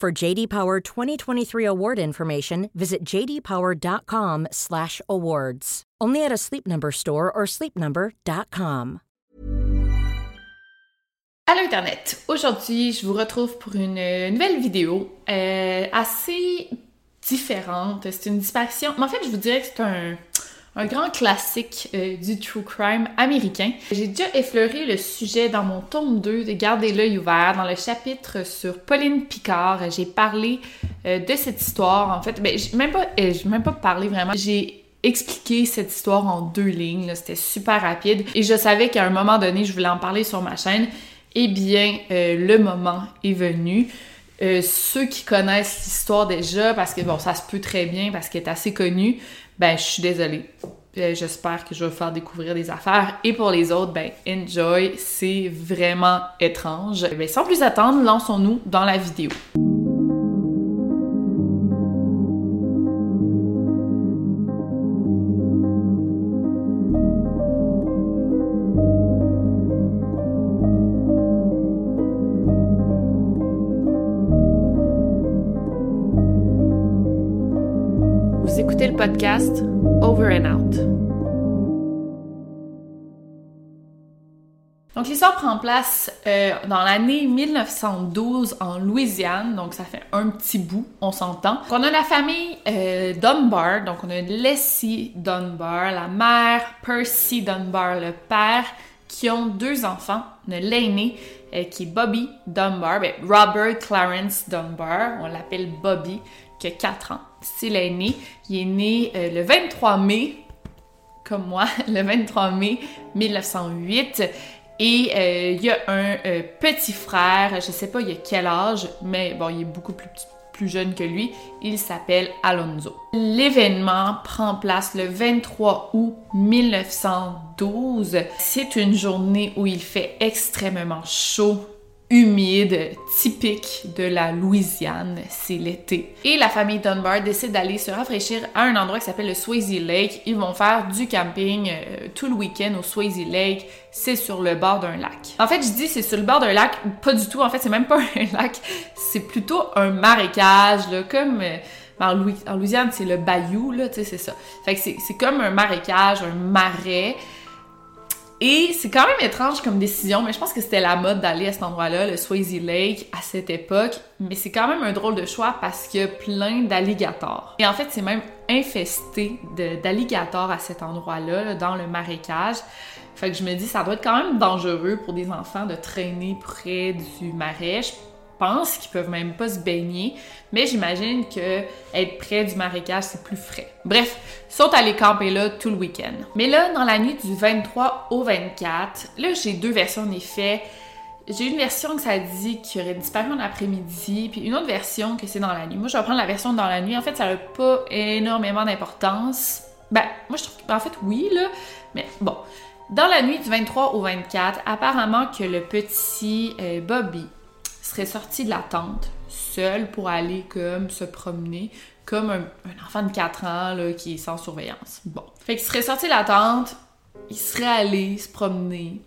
For JD Power 2023 award information, visit jdpower.com/awards. Only at a Sleep Number store or sleepnumber.com. Allô Internet! Aujourd'hui, je vous retrouve pour une nouvelle vidéo euh, assez différente. C'est une disparition. Mais en fait, je vous dirais que c'est un, un grand classique euh, du true crime américain. J'ai déjà effleuré le sujet dans mon tome 2 de Garder l'œil ouvert, dans le chapitre sur Pauline Picard. J'ai parlé euh, de cette histoire. En fait, ben, j'ai même pas, euh, j'ai même pas parlé vraiment. J'ai expliqué cette histoire en deux lignes. C'était super rapide. Et je savais qu'à un moment donné, je voulais en parler sur ma chaîne. Eh bien, le moment est venu. ceux qui connaissent l'histoire déjà, parce que bon, ça se peut très bien, parce qu'elle est assez connue, ben je suis désolée. J'espère que je vais faire découvrir des affaires. Et pour les autres, ben enjoy, c'est vraiment étrange. Ben, sans plus attendre, lançons-nous dans la vidéo. Podcast Over and Out. Donc l'histoire prend place euh, dans l'année 1912 en Louisiane, donc ça fait un petit bout, on s'entend. On a la famille euh, Dunbar, donc on a Leslie Dunbar, la mère, Percy Dunbar, le père, qui ont deux enfants. L'aîné euh, qui est Bobby Dunbar, ben, Robert Clarence Dunbar, on l'appelle Bobby, qui a 4 ans. C'est l'aîné. Il est né euh, le 23 mai, comme moi, le 23 mai 1908. Et euh, il y a un euh, petit frère, je sais pas il a quel âge, mais bon, il est beaucoup plus plus jeune que lui. Il s'appelle Alonso. L'événement prend place le 23 août 1912. C'est une journée où il fait extrêmement chaud humide, typique de la Louisiane, c'est l'été. Et la famille Dunbar décide d'aller se rafraîchir à un endroit qui s'appelle le Swayze Lake. Ils vont faire du camping euh, tout le week-end au Swayze Lake. C'est sur le bord d'un lac. En fait, je dis c'est sur le bord d'un lac, pas du tout. En fait, c'est même pas un lac, c'est plutôt un marécage, là, comme... Euh, en, Louisiane, c'est le bayou, là, tu sais, c'est ça. Fait que c'est comme un marécage, un marais. Et c'est quand même étrange comme décision, mais je pense que c'était la mode d'aller à cet endroit-là, le Swayze Lake, à cette époque. Mais c'est quand même un drôle de choix parce qu'il y a plein d'alligators. Et en fait, c'est même infesté d'alligators à cet endroit-là, dans le marécage. Fait que je me dis, ça doit être quand même dangereux pour des enfants de traîner près du marais pense qu'ils peuvent même pas se baigner, mais j'imagine que être près du marécage, c'est plus frais. Bref, ils sont allés camper là tout le week-end. Mais là, dans la nuit du 23 au 24, là, j'ai deux versions des faits. J'ai une version que ça dit qu'il aurait disparu en après-midi, puis une autre version que c'est dans la nuit. Moi, je vais prendre la version dans la nuit. En fait, ça n'a pas énormément d'importance. Ben, moi, je trouve en fait, oui, là. Mais bon. Dans la nuit du 23 au 24, apparemment que le petit euh, Bobby serait sorti de la tente seul pour aller comme se promener comme un, enfant de 4 ans là, qui est sans surveillance. Bon. Fait qu'il serait sorti de la tente, il serait allé se promener.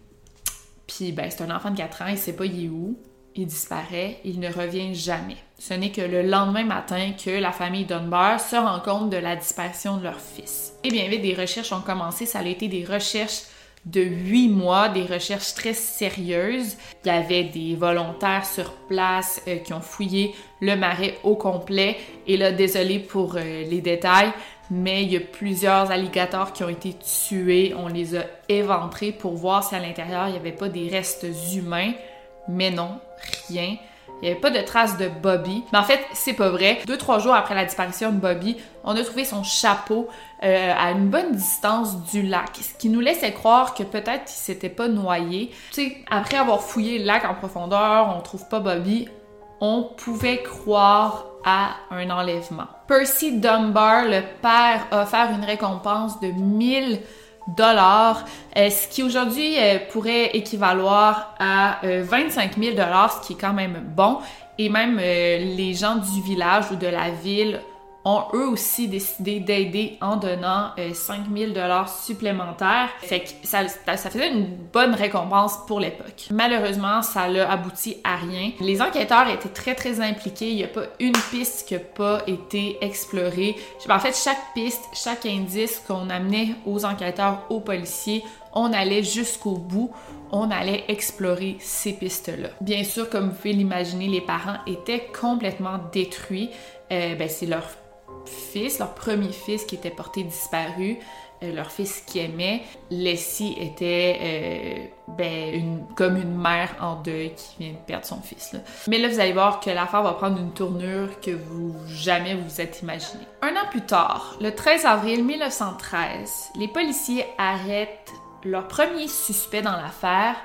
Puis ben c'est un enfant de 4 ans, il sait pas il est où. Il disparaît, il ne revient jamais. Ce n'est que le lendemain matin que la famille Dunbar se rend compte de la disparition de leur fils. Et bien vite, des recherches ont commencé. Ça a été des recherches de huit mois, des recherches très sérieuses. Il y avait des volontaires sur place euh, qui ont fouillé le marais au complet. Et là, désolé pour euh, les détails, mais il y a plusieurs alligators qui ont été tués. On les a éventrés pour voir si à l'intérieur il n'y avait pas des restes humains. Mais non, rien. Il n'y avait pas de traces de Bobby. Mais en fait, c'est pas vrai. Deux, trois jours après la disparition de Bobby, on a trouvé son chapeau euh, à une bonne distance du lac, ce qui nous laissait croire que peut-être il s'était pas noyé. Tu sais, après avoir fouillé le lac en profondeur, on trouve pas Bobby, on pouvait croire à un enlèvement. Percy Dunbar, le père, a offert une récompense de 1000 euh, ce qui aujourd'hui euh, pourrait équivaloir à 25 000 dollars, ce qui est quand même bon. Et même les gens du village ou de la ville ont eux aussi décidé d'aider en donnant 5000 euh, dollars supplémentaires. Fait que ça, ça faisait une bonne récompense pour l'époque. Malheureusement, ça n'a abouti à rien. Les enquêteurs étaient très très impliqués. Il n'y a pas une piste qui n'a pas été explorée. En fait, chaque piste, chaque indice qu'on amenait aux enquêteurs, aux policiers, on allait jusqu'au bout on allait explorer ces pistes-là. Bien sûr, comme vous pouvez l'imaginer, les parents étaient complètement détruits. Euh, ben, c'est leur fils, leur premier fils qui était porté disparu, euh, leur fils qui aimait. Leslie était euh, ben, comme une mère en deuil qui vient de perdre son fils. Mais là, vous allez voir que l'affaire va prendre une tournure que vous jamais vous êtes imaginé. Un an plus tard, le 13 avril 1913, les policiers arrêtent leur premier suspect dans l'affaire,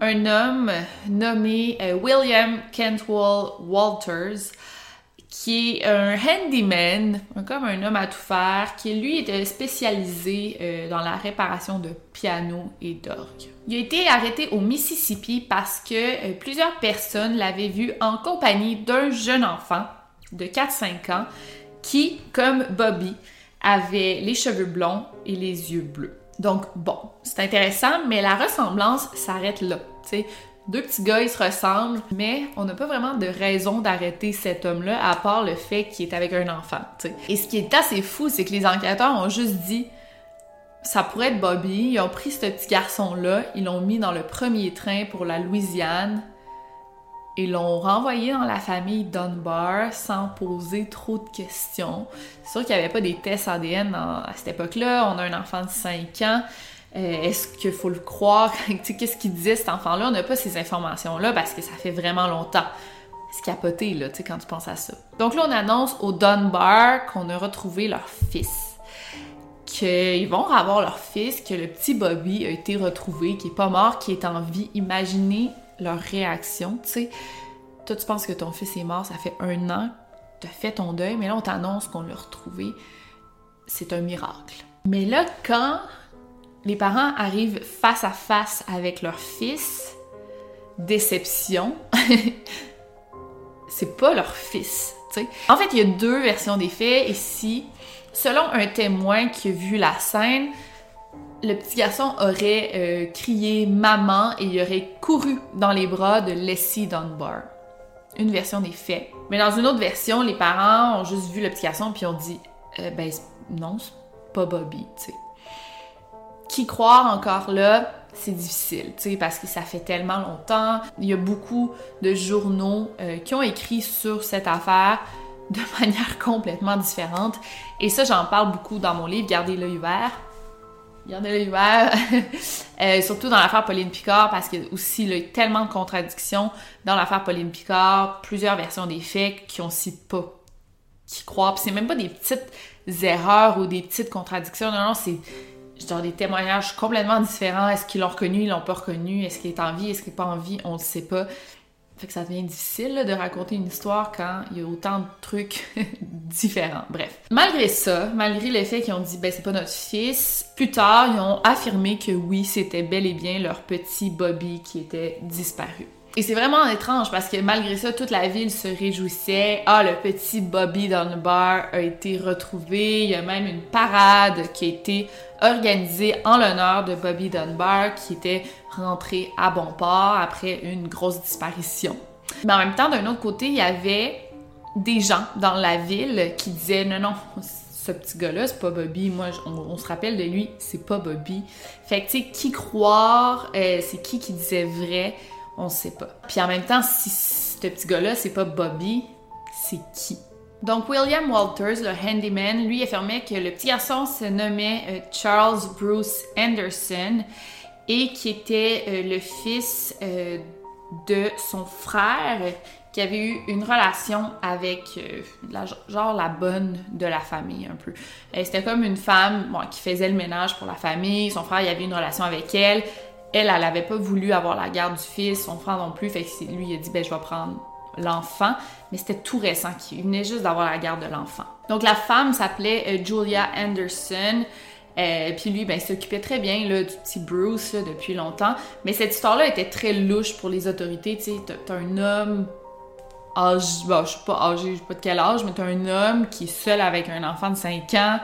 un homme nommé euh, William Cantwell Walters, qui est un handyman, comme un homme à tout faire, qui lui était spécialisé euh, dans la réparation de pianos et d'orgues. Il a été arrêté au Mississippi parce que euh, plusieurs personnes l'avaient vu en compagnie d'un jeune enfant de 4-5 ans qui, comme Bobby, avait les cheveux blonds et les yeux bleus. Donc bon, c'est intéressant, mais la ressemblance s'arrête là. sais. Deux petits gars, ils se ressemblent, mais on n'a pas vraiment de raison d'arrêter cet homme-là, à part le fait qu'il est avec un enfant. Et ce qui est assez fou, c'est que les enquêteurs ont juste dit ça pourrait être Bobby. Ils ont pris ce petit garçon-là, ils l'ont mis dans le premier train pour la Louisiane et l'ont renvoyé dans la famille Dunbar sans poser trop de questions. C'est sûr qu'il n'y avait pas des tests ADN à cette époque-là. On a un enfant de 5 ans. Euh, est-ce qu'il faut le croire? Qu'est-ce qu'il disait cet enfant-là? On n'a pas ces informations-là parce que ça fait vraiment longtemps. C'est capoté, là, tu sais, quand tu penses à ça. Donc là, on annonce au Dunbar qu'on a retrouvé leur fils. Qu'ils vont avoir leur fils, que le petit Bobby a été retrouvé, qui est pas mort, qui est en vie. Imaginez leur réaction, tu sais. Toi, tu penses que ton fils est mort, ça fait un an, tu as fait ton deuil, mais là, on t'annonce qu'on l'a retrouvé. C'est un miracle. Mais là, quand les parents arrivent face à face avec leur fils, déception, c'est pas leur fils. sais. En fait, il y a deux versions des faits ici. Selon un témoin qui a vu la scène, le petit garçon aurait euh, crié maman et il aurait couru dans les bras de Leslie Dunbar. Une version des faits. Mais dans une autre version, les parents ont juste vu le petit garçon puis ont dit euh, ben non, c'est pas Bobby, tu sais qui croire encore là, c'est difficile, tu sais, parce que ça fait tellement longtemps. Il y a beaucoup de journaux euh, qui ont écrit sur cette affaire de manière complètement différente. Et ça, j'en parle beaucoup dans mon livre, Gardez l'œil ouvert. Gardez l'œil ouvert, euh, surtout dans l'affaire Pauline Picard, parce a aussi il y a tellement de contradictions dans l'affaire Pauline Picard, plusieurs versions des faits qui ont si pas qui croient. Puis c'est même pas des petites erreurs ou des petites contradictions. Non, non, c'est genre des témoignages complètement différents. Est-ce qu'ils l'ont reconnu, ils l'ont pas reconnu? Est-ce qu'il est en vie, est-ce qu'il est pas en vie? On ne sait pas. Fait que ça devient difficile de raconter une histoire quand il y a autant de trucs différents. Bref. Malgré ça, malgré le fait qu'ils ont dit ben c'est pas notre fils, plus tard ils ont affirmé que oui, c'était bel et bien leur petit Bobby qui était disparu. Et c'est vraiment étrange parce que malgré ça, toute la ville se réjouissait. Ah, le petit Bobby Dunbar a été retrouvé. Il y a même une parade qui a été organisée en l'honneur de Bobby Dunbar qui était rentré à bon port après une grosse disparition. Mais en même temps, d'un autre côté, il y avait des gens dans la ville qui disaient non, non, ce petit gars-là, c'est pas Bobby. Moi, on, se rappelle de lui, c'est pas Bobby. Fait que, tu sais, qui croire, euh, c'est qui qui disait vrai? On sait pas. Puis en même temps, si ce petit gars-là, c'est pas Bobby, c'est qui? Donc William Walters, le handyman, lui affirmait que le petit garçon se nommait euh, Charles Bruce Anderson et qui était euh, le fils euh, de son frère qui avait eu une relation avec la, genre la bonne de la famille un peu. C'était comme une femme qui faisait le ménage pour la famille, son frère il avait une relation avec elle, elle, elle avait pas voulu avoir la garde du fils, son frère non plus, fait que lui, il a dit, ben, je vais prendre l'enfant, mais c'était tout récent, qu'il venait juste d'avoir la garde de l'enfant. Donc la femme s'appelait euh, Julia Anderson, euh, puis lui, ben, il s'occupait très bien là, du petit Bruce depuis longtemps, mais cette histoire-là était très louche pour les autorités, tu sais, t'as un homme âgé, je sais pas âgé, je sais pas de quel âge, mais t'as un homme qui est seul avec un enfant de 5 ans,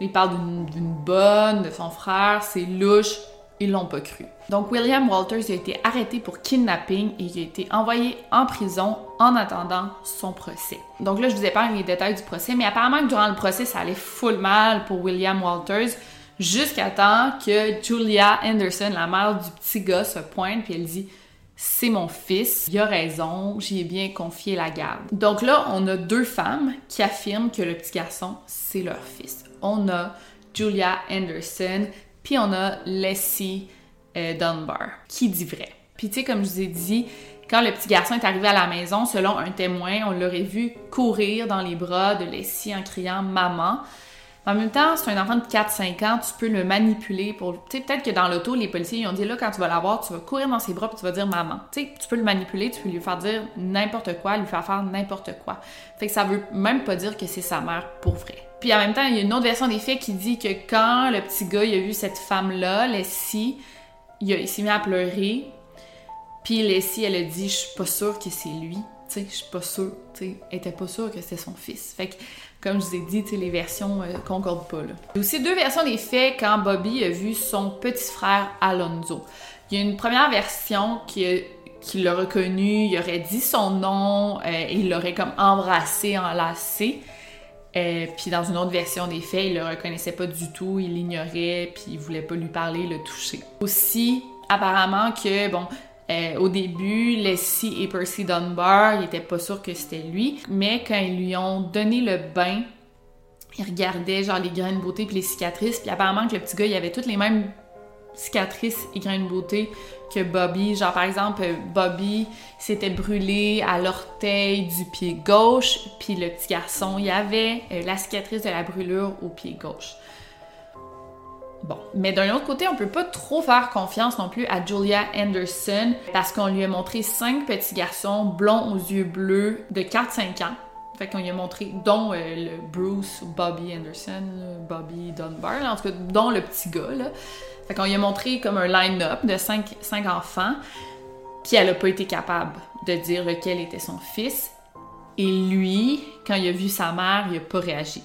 il parle d'une bonne, de son frère, c'est louche, ils l'ont pas cru. Donc William Walters a été arrêté pour kidnapping et il a été envoyé en prison en attendant son procès. Donc là, je vous épargne les détails du procès, mais apparemment durant le procès, ça allait full mal pour William Walters jusqu'à temps que Julia Anderson, la mère du petit gars, se pointe puis elle dit c'est mon fils, il a raison, j'y ai bien confié la garde. Donc là, on a deux femmes qui affirment que le petit garçon, c'est leur fils. On a Julia Anderson puis on a Leslie euh, Dunbar, qui dit vrai. Puis tu sais, comme je vous ai dit, quand le petit garçon est arrivé à la maison, selon un témoin, on l'aurait vu courir dans les bras de Leslie en criant « maman ». En même temps, c'est un enfant de 4-5 ans, tu peux le manipuler pour... Tu sais, peut-être que dans l'auto, les policiers, ils ont dit, là, quand tu vas l'avoir, tu vas courir dans ses bras puis tu vas dire « maman ». Tu sais, tu peux le manipuler, tu peux lui faire dire n'importe quoi, lui faire faire n'importe quoi. Fait que ça veut même pas dire que c'est sa mère pour vrai. Puis en même temps, il y a une autre version des faits qui dit que quand le petit gars il a vu cette femme-là, Leslie, il, s'est mis à pleurer. Puis Leslie, elle a dit Je suis pas sûre que c'est lui. Tu sais, je suis pas sûre. Tu sais, elle était pas sûre que c'était son fils. Fait que, comme je vous ai dit, les versions euh, concordent pas. Là. Il y a aussi deux versions des faits quand Bobby a vu son petit frère Alonzo. Il y a une première version qui qui l'a reconnu, il aurait dit son nom, euh, et il l'aurait comme embrassé, enlacé. Euh, puis dans une autre version des faits, il le reconnaissait pas du tout, il l'ignorait, puis il voulait pas lui parler, le toucher. Aussi, apparemment que, bon, euh, au début, Leslie et Percy Dunbar, ils étaient pas sûrs que c'était lui, mais quand ils lui ont donné le bain, ils regardaient genre les graines de beauté puis les cicatrices, puis apparemment que le petit gars, il avait toutes les mêmes cicatrices et grains de beauté que Bobby. Genre, par exemple, Bobby s'était brûlé à l'orteil du pied gauche, puis le petit garçon, il avait euh, la cicatrice de la brûlure au pied gauche. Bon, mais d'un autre côté, on peut pas trop faire confiance non plus à Julia Anderson parce qu'on lui a montré cinq petits garçons blonds aux yeux bleus de 4-5 ans. Fait qu'on lui a montré, dont euh, le Bruce Bobby Anderson, Bobby Dunbar, en tout cas, dont le petit gars, là. Fait qu'on lui a montré comme un line-up de cinq, enfants, puis elle a pas été capable de dire lequel était son fils. Et lui, quand il a vu sa mère, il a pas réagi.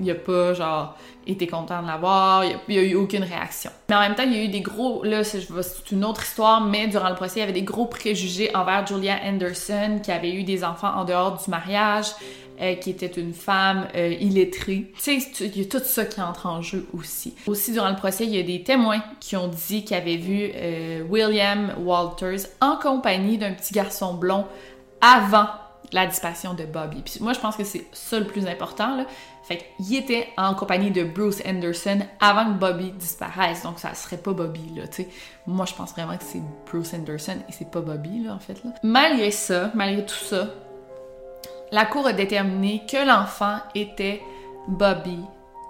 Il a pas, genre, été content de l'avoir, il, il a, eu aucune réaction. Mais en même temps, il y a eu des gros, là, c'est une autre histoire, mais durant le procès, il y avait des gros préjugés envers Julia Anderson, qui avait eu des enfants en dehors du mariage, euh, qui était une femme euh, illettrée. Tu sais, il y a tout ça qui entre en jeu aussi. Aussi, durant le procès, il y a des témoins qui ont dit qu'ils avaient vu euh, William Walters en compagnie d'un petit garçon blond avant la disparition de Bobby. Puis moi, je pense que c'est ça le plus important, là. Fait qu'il était en compagnie de Bruce Anderson avant que Bobby disparaisse. Donc, ça serait pas Bobby, là, tu sais. Moi, je pense vraiment que c'est Bruce Anderson et c'est pas Bobby, là, en fait, là. Malgré ça, malgré tout ça, la cour a déterminé que l'enfant était Bobby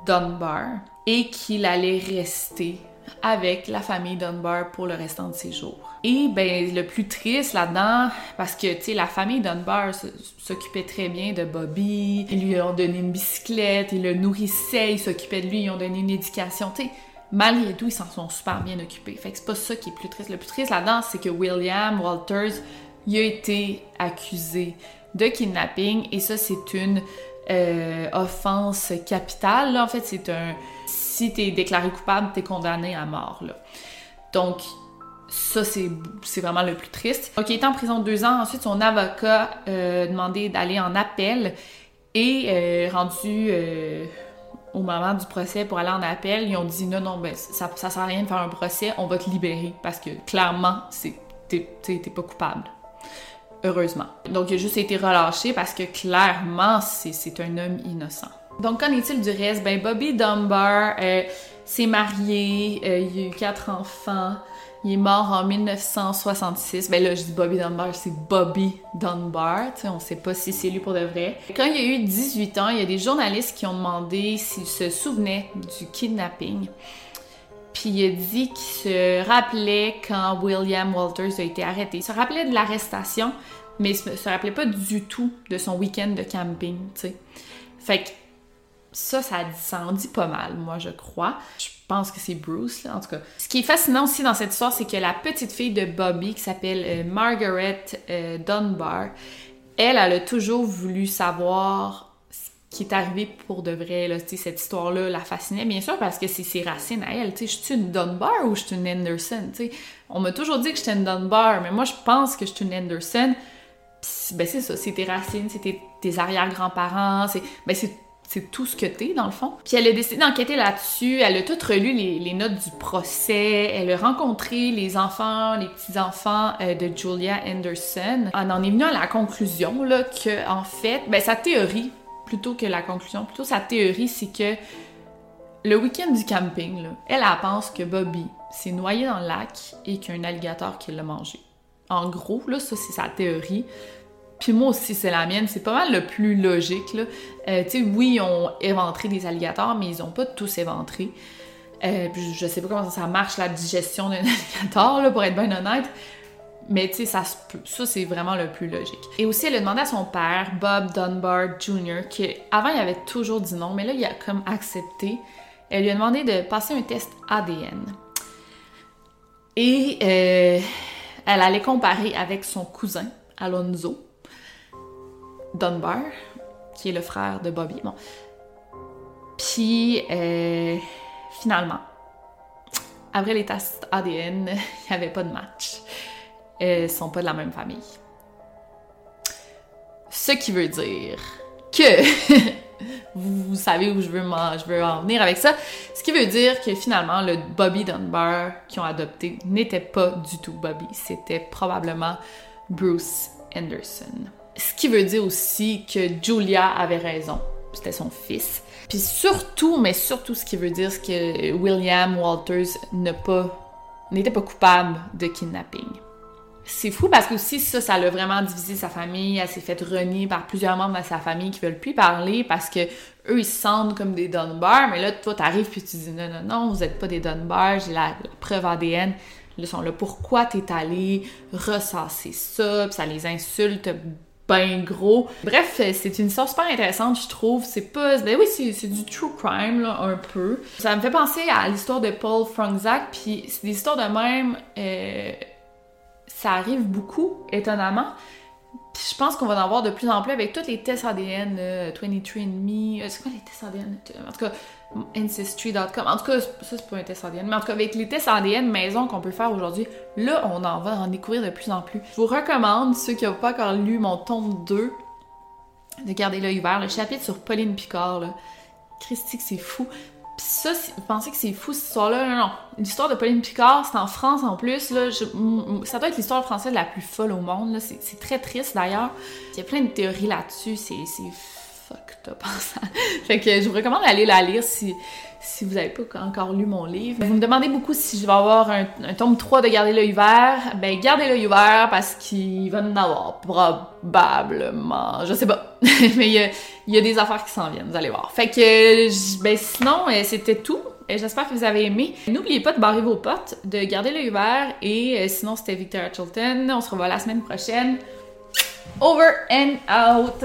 Dunbar et qu'il allait rester avec la famille Dunbar pour le restant de ses jours. Et ben le plus triste là-dedans, parce que la famille Dunbar s'occupait très bien de Bobby, ils lui ont donné une bicyclette, ils le nourrissaient, ils s'occupaient de lui, ils ont donné une éducation, tu sais. Malgré tout, ils s'en sont super bien occupés. Fait que c'est pas ça qui est plus triste. Le plus triste là-dedans, c'est que William Walters, il a été accusé de kidnapping et ça c'est une euh, offense capitale. En fait, c'est un si t'es déclaré coupable, t'es condamné à mort. Donc, ça, c'est, vraiment le plus triste. Donc, il était en prison deux ans. Ensuite, son avocat euh, a demandé d'aller en appel et euh, rendu euh, au moment du procès pour aller en appel, ils ont dit non, non, ben, ça, ça sert à rien de faire un procès, on va te libérer parce que clairement, t'es, pas coupable. Heureusement. Donc, il a juste été relâché parce que clairement, c'est, un homme innocent. Donc, qu'en est-il du reste? Ben, Bobby Dunbar euh, s'est marié, euh, il a eu quatre enfants. Il est mort en 1966. Ben là, je dis Bobby Dunbar, c'est Bobby Dunbar. sais, on sait pas si c'est lui pour de vrai. Quand il a eu 18 ans, il y a des journalistes qui ont demandé s'il se souvenait du kidnapping. Puis il a dit qu'il se rappelait quand William Walters a été arrêté. Il se rappelait de l'arrestation, mais il se rappelait pas du tout de son week-end de camping, tu sais. Fait que ça, ça, ça en dit pas mal, moi, je crois. Je pense que c'est Bruce, en tout cas. Ce qui est fascinant aussi dans cette histoire, c'est que la petite fille de Bobby, qui s'appelle euh, Margaret euh, Dunbar, elle, elle a toujours voulu savoir ce qui est arrivé pour de vrai, là, cette histoire-là la fascinait, bien sûr, parce que c'est ses racines à elle, je suis une Dunbar ou je suis une Anderson. On m'a toujours dit que j'étais une Dunbar, mais moi, je pense que je suis une Anderson, ben c'est ça, c'est tes racines, tes, arrière-grands-parents, c'est ben c'est tout ce que t'es, dans le fond. Puis elle a décidé d'enquêter là-dessus, elle a tout relu les, notes du procès, elle a rencontré les enfants, les petits-enfants euh, de Julia Anderson. On en est venu à la conclusion, là, que, en fait, ben, sa théorie, plutôt que la conclusion, plutôt sa théorie, c'est que le week-end du camping, elle, pense que Bobby s'est noyé dans le lac et qu'il y a un alligator qui l'a mangé. En gros, là, ça, c'est sa théorie. Puis moi aussi, c'est la mienne. C'est pas mal le plus logique, là. Euh, tu sais, oui, ils ont éventré des alligators, mais ils ont pas tous éventré. Euh, puis je sais pas comment ça marche, la digestion d'un alligator, là, pour être bien honnête. Mais tu sais, ça Ça, c'est vraiment le plus logique. Et aussi, elle a demandé à son père, Bob Dunbar Jr., qui avant, il avait toujours dit non, mais là, il a comme accepté. Elle lui a demandé de passer un test ADN. Et euh, elle allait comparer avec son cousin, Alonzo, Dunbar, qui est le frère de Bobby. Bon. Puis, euh, finalement, après les tests ADN, il n'y avait pas de match. Euh, ils sont pas de la même famille. Ce qui veut dire que vous, savez où je veux, en, venir avec ça. Ce qui veut dire que finalement, le Bobby Dunbar qu'ils ont adopté n'était pas du tout Bobby. C'était probablement Bruce Anderson. Ce qui veut dire aussi que Julia avait raison. C'était son fils. Puis surtout, mais surtout, ce qui veut dire, que William Walters n'était pas, coupable de kidnapping. C'est fou parce que aussi ça, ça l'a vraiment divisé sa famille. Elle s'est faite renier par plusieurs membres de sa famille qui veulent plus parler parce que eux ils se sentent comme des Dunbar. Mais là, toi, t'arrives puis tu dis non, non, non, vous êtes pas des Dunbar. J'ai la, preuve ADN. Ils sont là. Pourquoi t'es allé ressasser ça? Puis ça les insulte ben gros. Bref, c'est une histoire super intéressante, je trouve. C'est pas... Ben oui, c'est du true crime, là, un peu. Ça me fait penser à l'histoire de Paul Frangzak, puis c'est des histoires de même... Euh, ça arrive beaucoup, étonnamment. Puis je pense qu'on va en avoir de plus en plus avec tous les tests ADN, 23andMe... Euh, c'est quoi les tests ADN? En tout cas, Ancestry.com. En tout cas, ça, c'est pas un test ADN. Mais en tout cas, avec les tests ADN maison qu'on peut faire aujourd'hui, là, on en va en découvrir de plus en plus. Je vous recommande, ceux qui n'ont pas encore lu mon tome 2, de garder l'œil ouvert. Le chapitre sur Pauline Picard, là. Christy, c'est fou. Pis ça, pensez que c'est fou cette histoire-là? Non, non. L'histoire de Pauline Picard, c'est en France en plus. Là. ça doit être l'histoire française la plus folle au monde. C'est très triste d'ailleurs. Il y a plein de théories là-dessus. C'est fucked up en Fait que je vous recommande d'aller la lire si, si vous n'avez pas encore lu mon livre. Vous me demandez beaucoup si je vais avoir un, tome 3 de Garder l'œil ouvert. Ben, gardez l'œil ouvert parce qu'il va en avoir probablement. Je sais pas. Mais il y, a, des affaires qui s'en viennent, vous allez voir. Fait que, ben, sinon, euh, c'était tout. J'espère que vous avez aimé. N'oubliez pas de barrer vos potes, de garder l'œil ouvert. Et euh, sinon, c'était Victoria Chilton. On se revoit la semaine prochaine. Over and out.